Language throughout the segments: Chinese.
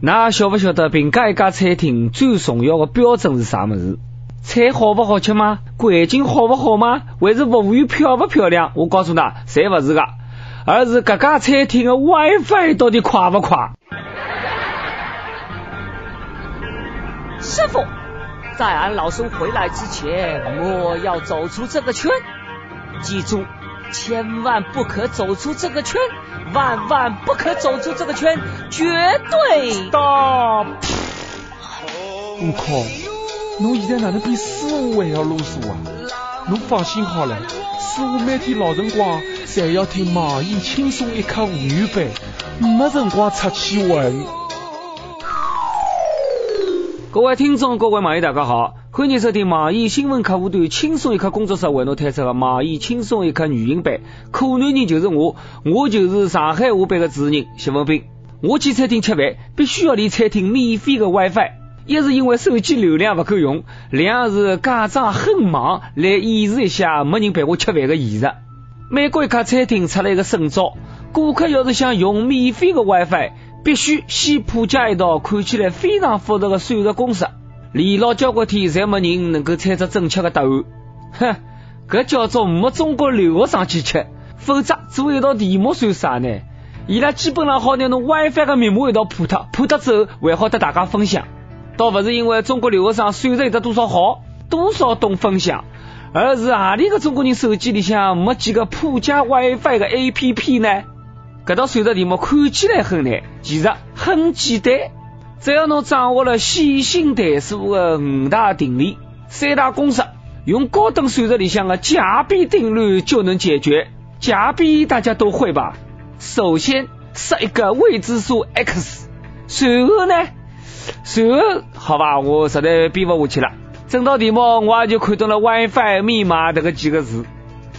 那晓不晓得评价一家餐厅最重要的标准是啥么子？菜好不好吃吗？环境好不好吗？还是服务员漂不漂亮？我告诉他，侪不是的，而是各家餐厅的 WiFi 到底快不快？师傅，在俺老孙回来之前，莫要走出这个圈。记住，千万不可走出这个圈，万万不可走出这个圈，绝对。大，我靠，侬现在哪能比师傅还要啰嗦啊？侬放心好了，师傅每天老辰光侪要听网易轻松一刻无语版，没辰光出去玩。各位听众，各位网友，大家好，欢迎收听网易新闻客户端轻松一刻工作室为侬推出的网易轻松一刻语音版。可男人就是我，我就是上海话版的主持人谢文斌。我去餐厅吃饭，必须要连餐厅免费的 WiFi，一是因为手机流量不够用，两是假装很忙来掩饰一下没人陪我吃饭的现实。美国一家餐厅出了一个省招，顾客要是想用免费的 WiFi。必须先破解一道看起来非常复杂的算术公式，连老交关天侪没人能够猜出正确的答案。哼，搿叫做没中国留学生去吃，否则做一道题目算啥呢？伊拉基本上好拿侬 WiFi 的密码一道破脱，破脱之后还好得大家分享。倒不是因为中国留学生算术有得多少好，多少懂分享，而是何里个中国人手机里向没几个破解 WiFi 的 APP 呢？搿道算术题目看起来很难，其实很简单。只要侬掌握了线性代数的五大定理、三大公式，用高等算术里向的加比定律就能解决。加比大家都会吧？首先设一个未知数 x，随后呢？随后好吧，我实在编不下去了。整道题目我也就看懂了 WiFi 密码这个几个字。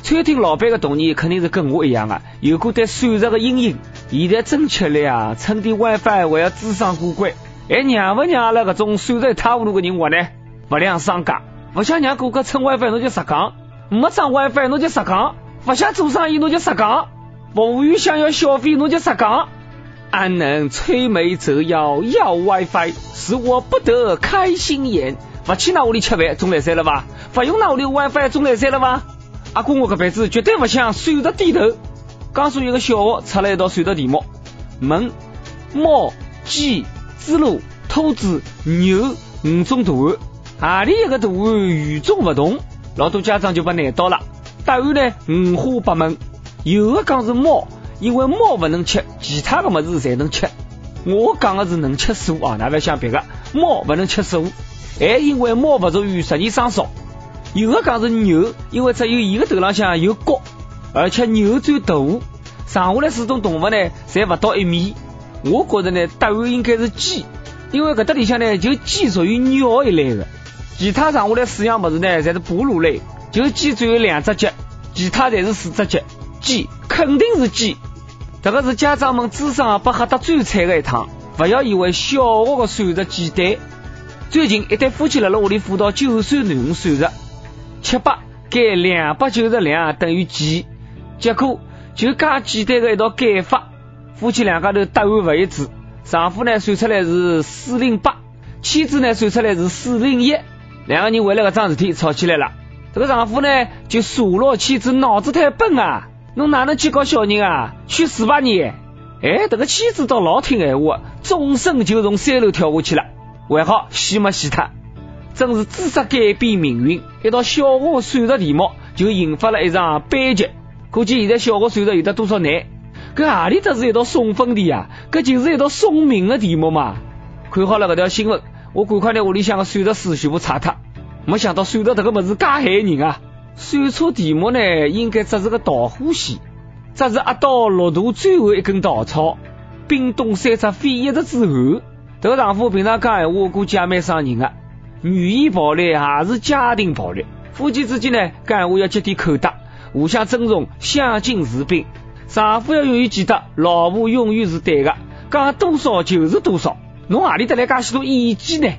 餐厅老板的童年肯定是跟我一样啊，有过对算术的阴影。现在真吃力啊，蹭点 WiFi 还要智商过关，还让不让阿拉搿种算术一塌糊涂的人活呢？不良商家，不想让顾客蹭 WiFi，侬就实讲；没装 WiFi，侬就实讲；不想做生意，侬就实讲；服务员想要消费，侬就实讲。安能摧眉折腰要 WiFi，使我不得开心颜。勿去那屋里吃饭，总来塞了吧？勿用那屋里 WiFi，总来塞了吧？阿哥，我搿辈子绝对勿向算术低头。江苏一个小学出了一道算术题目，问猫、鸡、猪猡、兔子、牛五种图案，何里一个图案与众不同？老多家长就把难到了。答案呢五花八门，有的讲是猫，因为猫不能吃，其他的么子才能吃。我讲的是能吃素啊，哪要想别个？猫不能吃素，还因为猫不属于十二生肖。有的讲是牛，因为只有伊个头浪向有角，而且牛最大，剩下来四种动物呢，侪不到一米。我觉着呢，答案应该是鸡，因为搿搭里向呢，就鸡属于鸟一类的，其他剩下来四样物事呢，侪是哺乳类，就鸡只有两只脚，其他侪是四只脚。鸡肯定是鸡，这个是家长们智商被吓得最惨的一趟。不要以为小学的算术简单，最近一对夫妻辣辣屋里辅导九岁囡恩算术。七百减两百九十两等于几？结果就介简单的一道减法，夫妻两家头答案不一致。丈夫呢算出来是四零八，妻子呢算出来是四零一。两个人为了搿桩事体吵起来了。这个丈夫呢就数落妻子脑子太笨啊，侬哪能去搞小人啊？去死吧你！哎，这个妻子倒老听闲话，纵身就从三楼跳下去了，还好死没死脱。真是知识改变命运，一道小学算术题目就引发了一场悲剧。可见现在小学算术有得多少难？搿何里搭是一道送分题啊？搿就是一道送命的题目嘛！看好了搿条新闻，我赶快拿屋里向的算术书全部拆脱。没想到算术这个物事介害人啊！算错题目呢，应该只是个导火线，只是压倒骆驼最后一根稻草。冰冻三尺非一日之寒。这个丈夫平常讲闲话，估计也蛮伤人的。语言暴力也是家庭暴力，夫妻之间呢，讲闲话要积点口德，互相尊重，相敬如宾。丈夫要永远记得，老婆永远是对的，讲多少就是多少。侬何里得来介许多意见呢？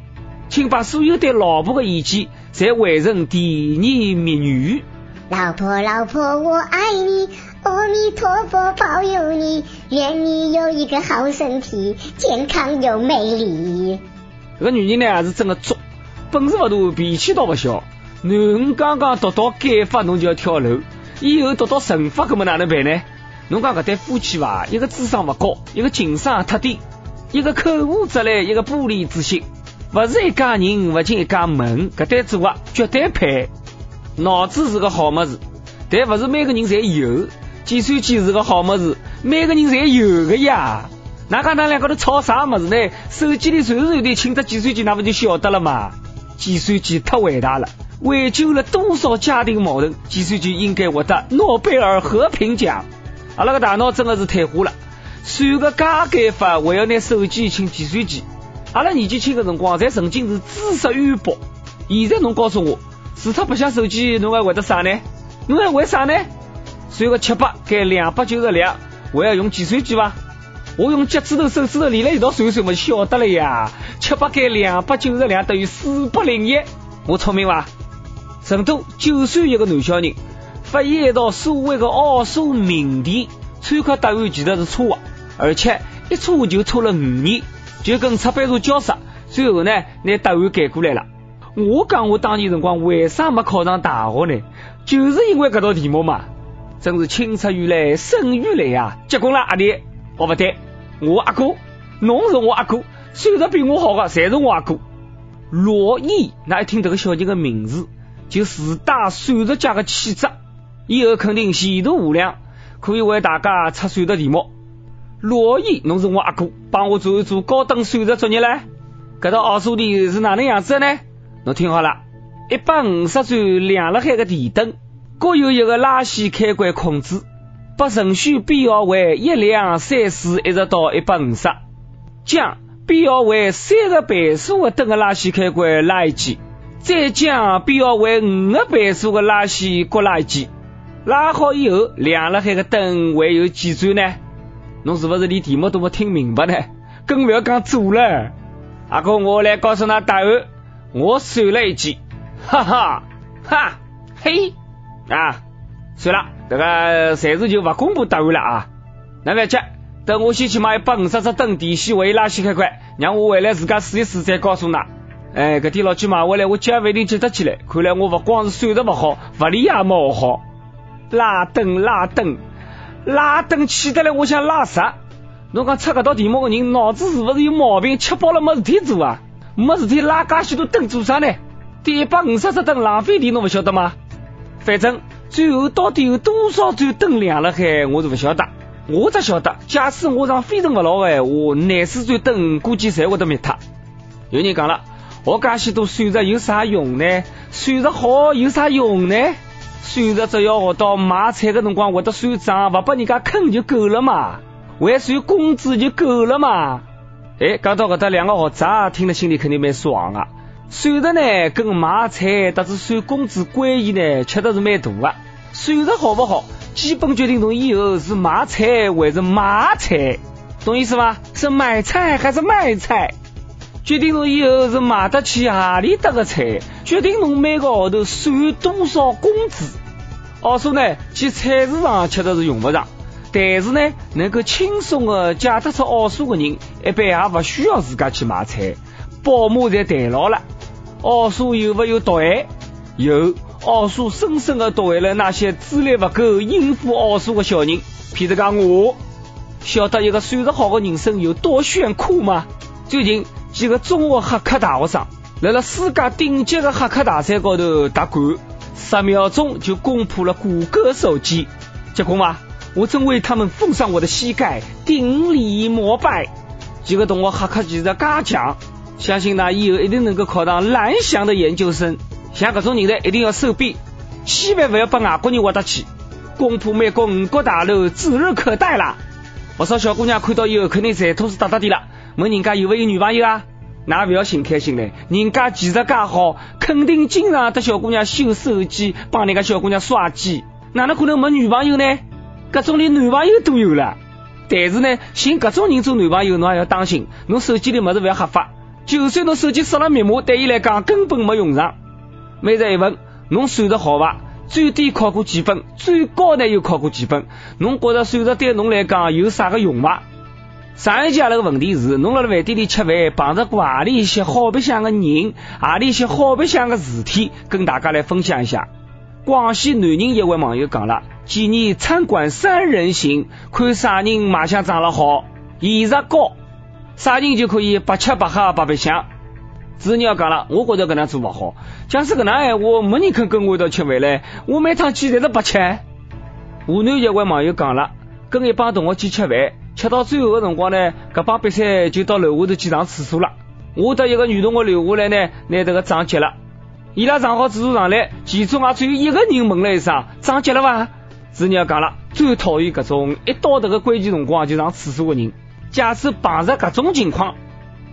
请把所有对老婆的意见，侪换成甜言蜜语。老婆，老婆，我爱你，阿弥陀佛保佑你，愿你有一个好身体，健康又美丽。这个女人呢还是真的作，本事不大，脾气倒不小。囡恩刚刚读到改法，侬就要跳楼，以后读到乘法，搿么哪能办呢？侬讲搿对夫妻伐，一个智商勿高，一个情商太低，一个口无遮拦，一个玻璃之心，勿是一家人，勿进一家门，搿对组合绝对配。脑子是个好么子，但勿是每个人侪有。计算机是个好么子，每个人侪有个呀。哪讲那两个头吵啥么子呢？手机里随时随地请只计算机，那勿就晓得了嘛？计算机太伟大了，挽救了多少家庭矛盾？计算机应该获得诺贝尔和平奖。阿拉个大脑真的是退化了，算个加减法还要拿手机请计算机。阿拉年纪轻的辰光，侪曾经是知识渊博。现在侬告诉我，除脱白相手机，侬还会得啥呢？侬还会啥呢？算个七百减两百九十两，还要用计算机伐？我用脚趾头、手指头连了一道算算，我晓得了呀。七百减两百九十两等于四百零一，我聪明伐？成都九岁一个男小人。发现一道所谓的奥数命题，参考答案其实是错的，而且一错就错了五年，就跟出版社交涉，最后呢，拿答案改过来了。我讲我当年辰光为啥没考上大学呢？就是因为这道题目嘛，真是青出于蓝胜于蓝啊！结棍了阿弟，哦不对，我阿哥，侬是我阿哥，算术比我好的侪是我阿哥。罗毅，那一听这个小人的名字，就自带算术家的气质。以后肯定前途无量，可以为大家出算的题目。罗毅，侬是我阿哥，帮我做一做高等算术作业嘞。搿道奥数题是哪能样子的呢？侬听好了，一百五十盏亮了海的电灯，各有一个拉线开关控制，把程序编号为一两三四一直到一百五十，将编号为三个倍数的灯的拉线开关拉一记，再将编号为五个倍数的拉线各拉一记。拉好以后，亮了海个灯还有几盏呢？侬是不是连题目都没听明白呢？更不要讲做了。阿哥，我来告诉他答案。我算了一记，哈哈哈嘿啊！算了，这个暂时就不公布答案了啊。那别急，等我先去买一百五十只灯电线，为拉线开关，让我回来自家试一试，再告诉㑚。哎，搿天老去买回来，我脚勿一定接得起来。看来我勿光是算术勿好，物理也没学好。拉灯拉灯拉灯气得来，我想拉啥？侬讲出搿道题目的人脑子是不是有毛病？吃饱了没事体做啊？没事体拉介许多灯做啥呢？第一百五十只灯浪费电，侬不晓得吗？反正最后到底有多少盏灯亮了海，我是不晓得。我只晓得，假使我上非诚勿扰的闲话，廿四盏灯估计侪会得灭脱。有人讲了，学介许多算术有啥用呢？算术好有啥用呢？算着只要学到买菜的辰光会得算账，不把人家坑就够了嘛，还算工资就够了嘛。哎，讲到搿搭两个学渣听了心里肯定蛮爽啊。算着呢跟买菜搭子算工资关系呢，确实是蛮大的。算着好不好，基本决定侬以后是买菜还是卖菜，懂意思吗？是买菜还是卖菜？决定侬以后是买得起阿里搭个菜，决定侬每个号头算多少工资。奥数呢，去菜市场吃的是用不上，但是呢，能够轻松的解得出奥数的人，一般也不需要自家去买菜，保姆侪代劳了。奥数有没有毒害？有，奥数深深的毒害了那些资历不够应付奥数的小人。譬如讲我，晓得一个算术好的人生有多炫酷吗？最近。几个中学黑客大学生，来了世界顶级的黑客大赛高头夺冠，十秒钟就攻破了谷歌手机。结果嘛，我正为他们奉上我的膝盖，顶礼膜拜。几个同学黑客技术加强，相信他以后一定能够考上蓝翔的研究生。像这种人呢，一定要收编，千万不要把外国人挖得起，攻破美国五角大楼指日可待啦！不少小姑娘看到以后，肯定馋吐是哒哒的了。问人家有没有女朋友啊？那不要心开心嘞，人家技术介好，肯定经常带小姑娘修手机，帮人家小姑娘刷机，哪能可能没女朋友呢？各种连男朋友都有了。但是呢，寻各种人做男朋友，侬也要当心，侬手机里么子不要瞎发。就算侬手机设了密码，对伊来讲根本没用上。每日一问，侬算得好伐？最低考过几分，最高呢又考过几分？侬觉着算术对侬来讲有啥个用伐？上一节那个问题是，侬辣辣饭店里吃饭碰着过何里一些好白相的人，何里一些好白相的事体，跟大家来分享一下。广西南宁一位网友讲了，建议餐馆三人行，看啥人卖相长得好，颜值高，啥人就可以白吃白喝白白相。主人要讲了，我觉着搿能做勿好。假使搿能闲话，没人肯跟我一道吃饭嘞。我每趟去侪是白吃。湖南一位网友讲了，跟一帮同学去吃饭，吃到最后的辰光呢，搿帮比赛就到楼下头去上厕所了。我得一个女同学留下来呢，拿迭个账结了。伊拉上好厕所上来，其中也只有一个人问了一声：“账结了伐？”主人要讲了，最讨厌搿种一到迭个关键辰光就上厕所的人。假使碰着搿种情况，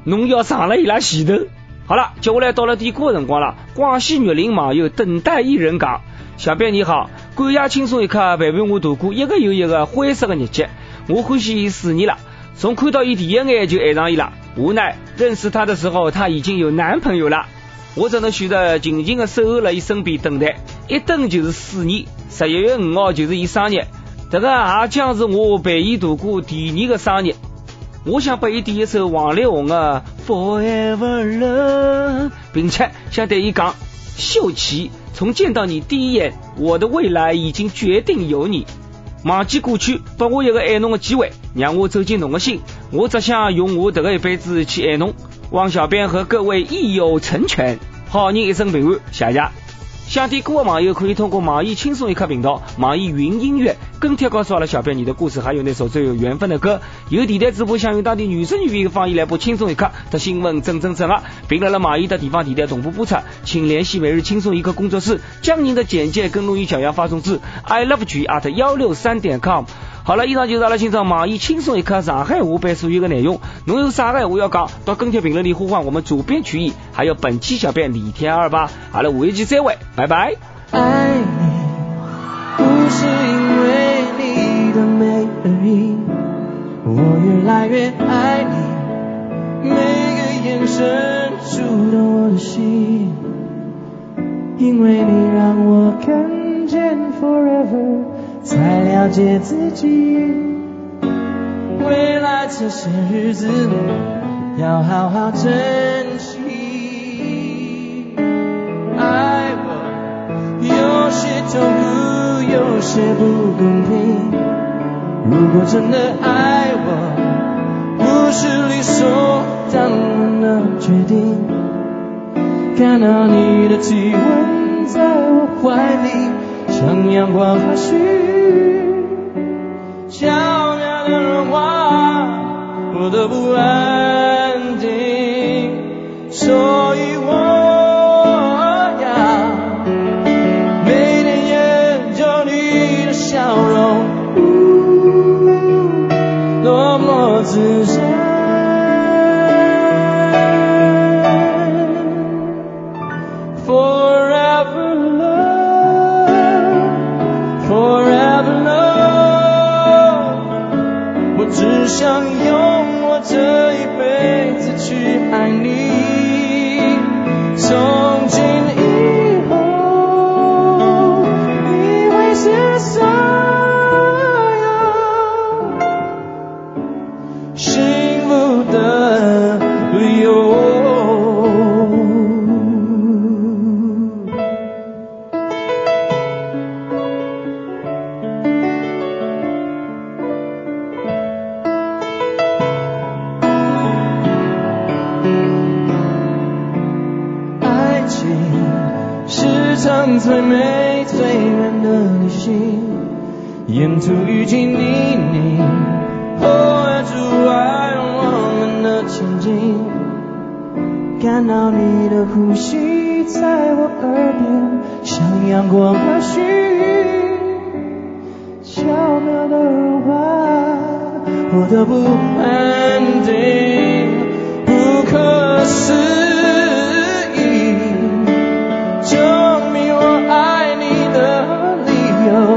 侬要上了伊拉前头。好了，接下来到了点歌的辰光了。广西玉林网友等待一人讲：小编你好，感谢轻松一刻陪伴我度过一个又一个灰色的日节。我欢喜伊四年了，从看到伊第一眼就爱上伊了。无奈认识他的时候，他已经有男朋友了。我只能选择静静的守候了伊身边等待，一等就是四年。十一月五号就是伊生日，这个也将是我陪伊度过第二个生日。我想拨伊点一首王力宏的《Forever Love》，并且想对伊讲：秀奇，从见到你第一眼，我的未来已经决定有你。忘记过去，拨我一个爱侬的机会，让我走进侬的心。我只想用我这个一辈子去爱侬。望小编和各位益友成全，好人一生平安，谢谢。想听歌的网友可以通过网易轻松一刻频道、网易云音乐跟帖告诉阿拉小编你的故事，还有那首最有缘分的歌。有电台直播想用当地原汁原味的方言来播轻松一刻的新闻，真真正啊，并在了网易的地方电台同步播出，请联系每日轻松一刻工作室，将您的简介跟录音小样发送至 i love you at 幺六三点 com。好了，以上就是阿拉今朝网易轻松一刻上海话版所有的内容。侬有啥个话要讲，到跟帖评论里呼唤我们主编曲艺，还有本期小编李天二吧。好了，下一期再会，拜拜。爱你不是因为你的美而已，我越来越爱你，每个眼神触动我的心，因为你让我看见 forever。才了解自己，未来这些日子要好好珍惜。爱我有些痛苦，有些不公平。如果真的爱我，不是理所当然的决定。看到你的体温在我怀里。像阳光和煦，巧妙的融化我的不安定，所以我要每天研究你的笑容，多么自信。前进。感到你的呼吸在我耳边，像阳光和煦，巧妙的融化我的不安定，不可思。议，证明我爱你的理由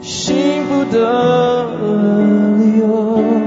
幸福的理由。